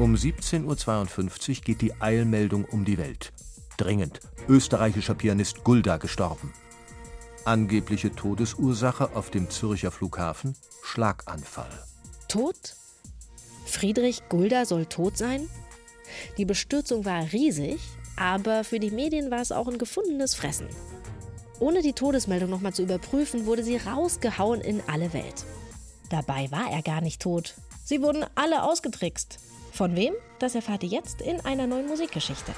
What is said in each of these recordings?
Um 17.52 Uhr geht die Eilmeldung um die Welt. Dringend. Österreichischer Pianist Gulda gestorben. Angebliche Todesursache auf dem Zürcher Flughafen: Schlaganfall. Tot? Friedrich Gulda soll tot sein? Die Bestürzung war riesig, aber für die Medien war es auch ein gefundenes Fressen. Ohne die Todesmeldung nochmal zu überprüfen, wurde sie rausgehauen in alle Welt. Dabei war er gar nicht tot. Sie wurden alle ausgetrickst. Von wem? Das erfahrt ihr jetzt in einer neuen Musikgeschichte.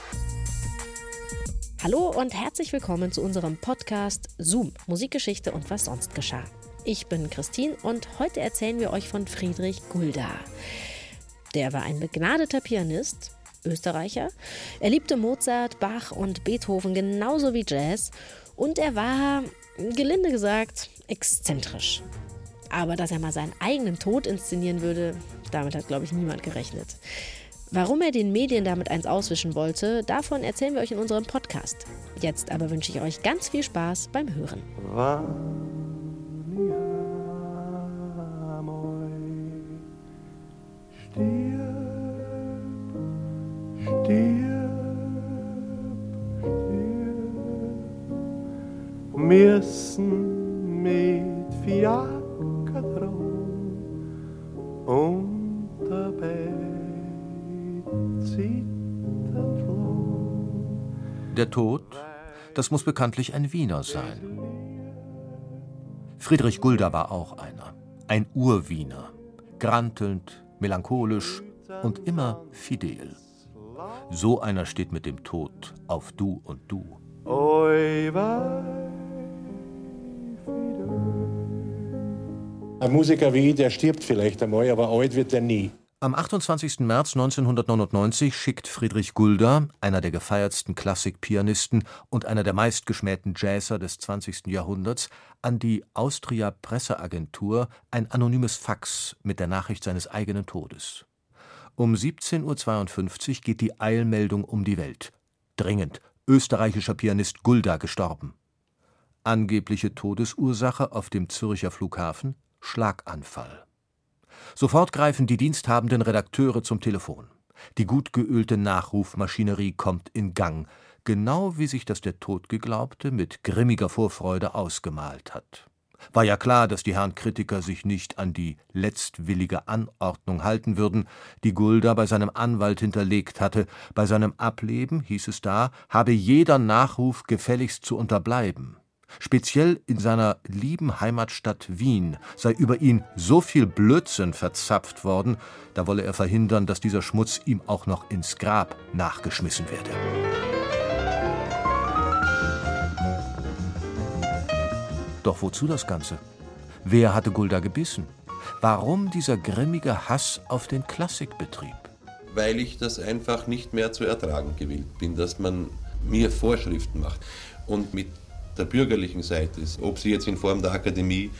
Hallo und herzlich willkommen zu unserem Podcast Zoom, Musikgeschichte und was sonst geschah. Ich bin Christine und heute erzählen wir euch von Friedrich Gulda. Der war ein begnadeter Pianist, Österreicher. Er liebte Mozart, Bach und Beethoven genauso wie Jazz und er war, gelinde gesagt, exzentrisch. Aber dass er mal seinen eigenen Tod inszenieren würde, damit hat, glaube ich, niemand gerechnet. Warum er den Medien damit eins auswischen wollte, davon erzählen wir euch in unserem Podcast. Jetzt aber wünsche ich euch ganz viel Spaß beim Hören. Stirb, stirb, stirb, müssen mit und dabei Der Tod, das muss bekanntlich ein Wiener sein. Friedrich Gulda war auch einer, ein Urwiener, grantelnd, melancholisch und immer fidel. So einer steht mit dem Tod auf Du und Du. Ein Musiker wie ich, der stirbt vielleicht einmal, aber alt wird er nie. Am 28. März 1999 schickt Friedrich Gulda, einer der gefeiertsten Klassikpianisten und einer der meistgeschmähten Jazzer des 20. Jahrhunderts, an die Austria Presseagentur ein anonymes Fax mit der Nachricht seines eigenen Todes. Um 17.52 Uhr geht die Eilmeldung um die Welt. Dringend. Österreichischer Pianist Gulda gestorben. Angebliche Todesursache auf dem Zürcher Flughafen Schlaganfall. Sofort greifen die diensthabenden Redakteure zum Telefon. Die gut geölte Nachrufmaschinerie kommt in Gang, genau wie sich das der Todgeglaubte mit grimmiger Vorfreude ausgemalt hat. War ja klar, dass die Herren Kritiker sich nicht an die letztwillige Anordnung halten würden, die Gulda bei seinem Anwalt hinterlegt hatte. Bei seinem Ableben, hieß es da, habe jeder Nachruf gefälligst zu unterbleiben. Speziell in seiner lieben Heimatstadt Wien sei über ihn so viel Blödsinn verzapft worden, da wolle er verhindern, dass dieser Schmutz ihm auch noch ins Grab nachgeschmissen werde. Doch wozu das Ganze? Wer hatte Gulda gebissen? Warum dieser grimmige Hass auf den Klassikbetrieb? Weil ich das einfach nicht mehr zu ertragen gewillt bin, dass man mir Vorschriften macht. Und mit der bürgerlichen Seite ist, ob sie jetzt in Form der Akademie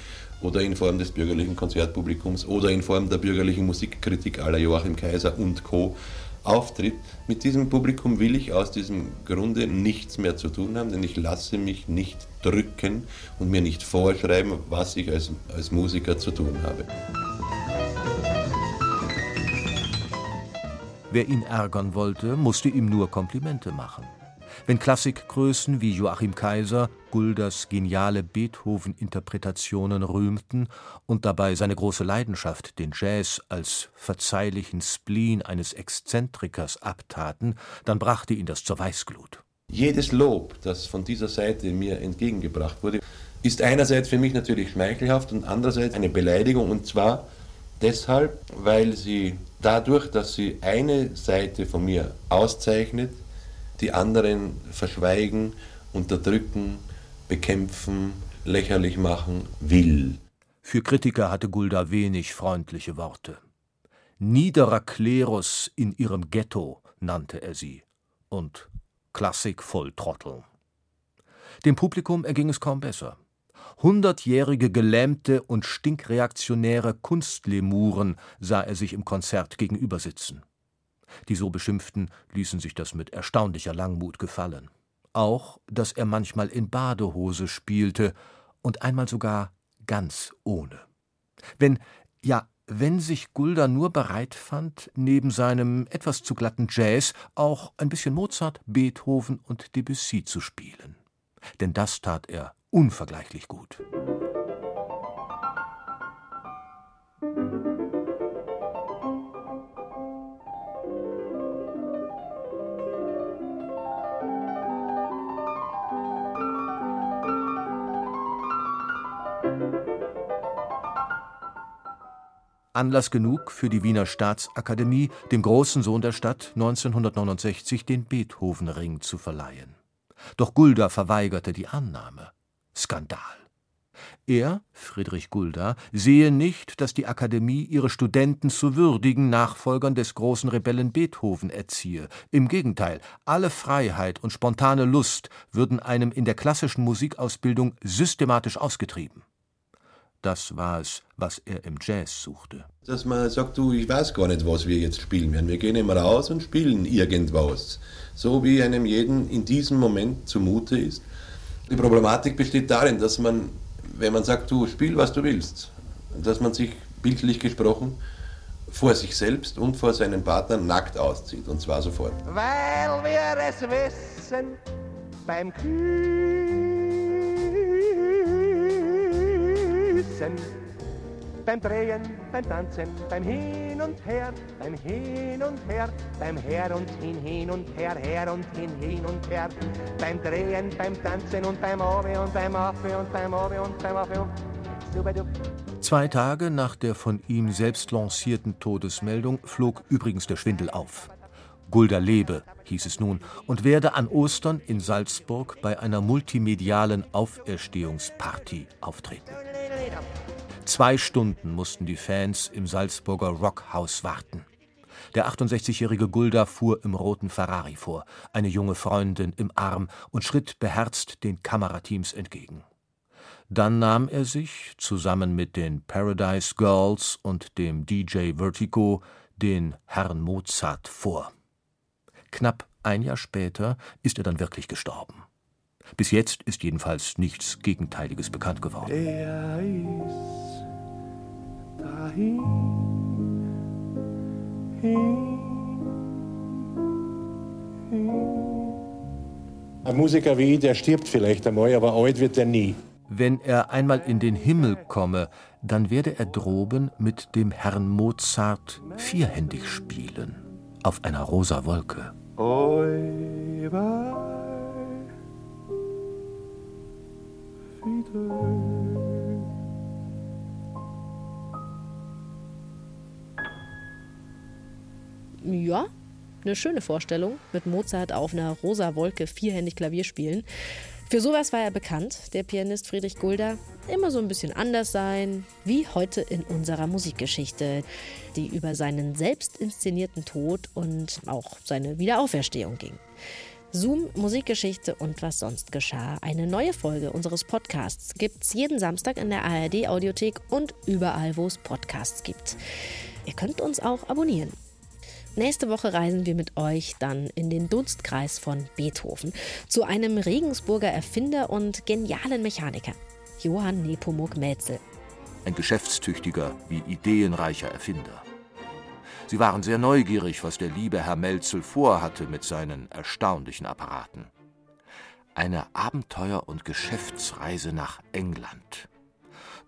oder in Form des bürgerlichen Konzertpublikums oder in Form der bürgerlichen Musikkritik aller Joachim Kaiser und Co. auftritt. Mit diesem Publikum will ich aus diesem Grunde nichts mehr zu tun haben, denn ich lasse mich nicht drücken und mir nicht vorschreiben, was ich als, als Musiker zu tun habe. Wer ihn ärgern wollte, musste ihm nur Komplimente machen. Wenn Klassikgrößen wie Joachim Kaiser Gulders geniale Beethoven-Interpretationen rühmten und dabei seine große Leidenschaft, den Jazz, als verzeihlichen Spleen eines Exzentrikers abtaten, dann brachte ihn das zur Weißglut. Jedes Lob, das von dieser Seite mir entgegengebracht wurde, ist einerseits für mich natürlich schmeichelhaft und andererseits eine Beleidigung und zwar deshalb, weil sie dadurch, dass sie eine Seite von mir auszeichnet, die anderen verschweigen, unterdrücken, bekämpfen, lächerlich machen will. Für Kritiker hatte Gulda wenig freundliche Worte. Niederer Klerus in ihrem Ghetto nannte er sie und Klassik voll Trotteln. Dem Publikum erging es kaum besser. Hundertjährige gelähmte und stinkreaktionäre Kunstlemuren sah er sich im Konzert gegenüber sitzen. Die so Beschimpften ließen sich das mit erstaunlicher Langmut gefallen. Auch, dass er manchmal in Badehose spielte und einmal sogar ganz ohne. Wenn, ja, wenn sich Gulda nur bereit fand, neben seinem etwas zu glatten Jazz auch ein bisschen Mozart, Beethoven und Debussy zu spielen. Denn das tat er unvergleichlich gut. Anlass genug für die Wiener Staatsakademie, dem großen Sohn der Stadt, 1969 den Beethovenring zu verleihen. Doch Gulda verweigerte die Annahme. Skandal. Er, Friedrich Gulda, sehe nicht, dass die Akademie ihre Studenten zu würdigen Nachfolgern des großen Rebellen Beethoven erziehe. Im Gegenteil, alle Freiheit und spontane Lust würden einem in der klassischen Musikausbildung systematisch ausgetrieben. Das war es, was er im Jazz suchte. Dass man sagt, du, ich weiß gar nicht, was wir jetzt spielen werden. Wir gehen immer raus und spielen irgendwas. So wie einem jeden in diesem Moment zumute ist. Die Problematik besteht darin, dass man, wenn man sagt, du spiel, was du willst, dass man sich bildlich gesprochen vor sich selbst und vor seinen Partnern nackt auszieht. Und zwar sofort. Weil wir es wissen, beim Kühl Tanzen, beim Drehen, beim Tanzen, beim Hin und Her, beim Hin und Her, beim Her und Hin, Hin und Her, Her und Hin, Hin und Her, beim Drehen, beim Tanzen und beim Obe und beim Afe und beim Obe und beim Afe Zwei Tage nach der von ihm selbst lancierten Todesmeldung flog übrigens der Schwindel auf. Gulda lebe, hieß es nun, und werde an Ostern in Salzburg bei einer multimedialen Auferstehungsparty auftreten. Zwei Stunden mussten die Fans im Salzburger Rockhaus warten. Der 68-jährige Gulda fuhr im roten Ferrari vor, eine junge Freundin im Arm und schritt beherzt den Kamerateams entgegen. Dann nahm er sich, zusammen mit den Paradise Girls und dem DJ Vertigo, den Herrn Mozart vor. Knapp ein Jahr später ist er dann wirklich gestorben. Bis jetzt ist jedenfalls nichts Gegenteiliges bekannt geworden. Er ist dahin, hin, hin. Ein Musiker wie ich, der stirbt vielleicht einmal, aber alt wird er nie. Wenn er einmal in den Himmel komme, dann werde er droben mit dem Herrn Mozart vierhändig spielen, auf einer rosa Wolke. Ja, eine schöne Vorstellung, mit Mozart auf einer rosa Wolke vierhändig Klavier spielen. Für sowas war er bekannt, der Pianist Friedrich Gulda. Immer so ein bisschen anders sein, wie heute in unserer Musikgeschichte, die über seinen selbst inszenierten Tod und auch seine Wiederauferstehung ging. Zoom, Musikgeschichte und was sonst geschah. Eine neue Folge unseres Podcasts gibt's jeden Samstag in der ARD Audiothek und überall, wo es Podcasts gibt. Ihr könnt uns auch abonnieren. Nächste Woche reisen wir mit euch dann in den Dunstkreis von Beethoven zu einem Regensburger Erfinder und genialen Mechaniker, Johann Nepomuk Mäzel. Ein geschäftstüchtiger wie ideenreicher Erfinder. Sie waren sehr neugierig, was der liebe Herr Melzel vorhatte mit seinen erstaunlichen Apparaten. Eine Abenteuer- und Geschäftsreise nach England.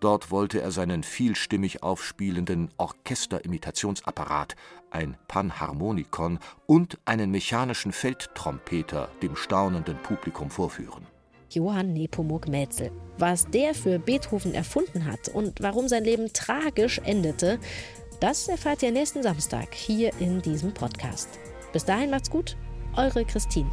Dort wollte er seinen vielstimmig aufspielenden Orchesterimitationsapparat, ein Panharmonikon und einen mechanischen Feldtrompeter dem staunenden Publikum vorführen. Johann Nepomuk Mäzel. Was der für Beethoven erfunden hat und warum sein Leben tragisch endete, das erfahrt ihr nächsten Samstag hier in diesem Podcast. Bis dahin macht's gut, eure Christine.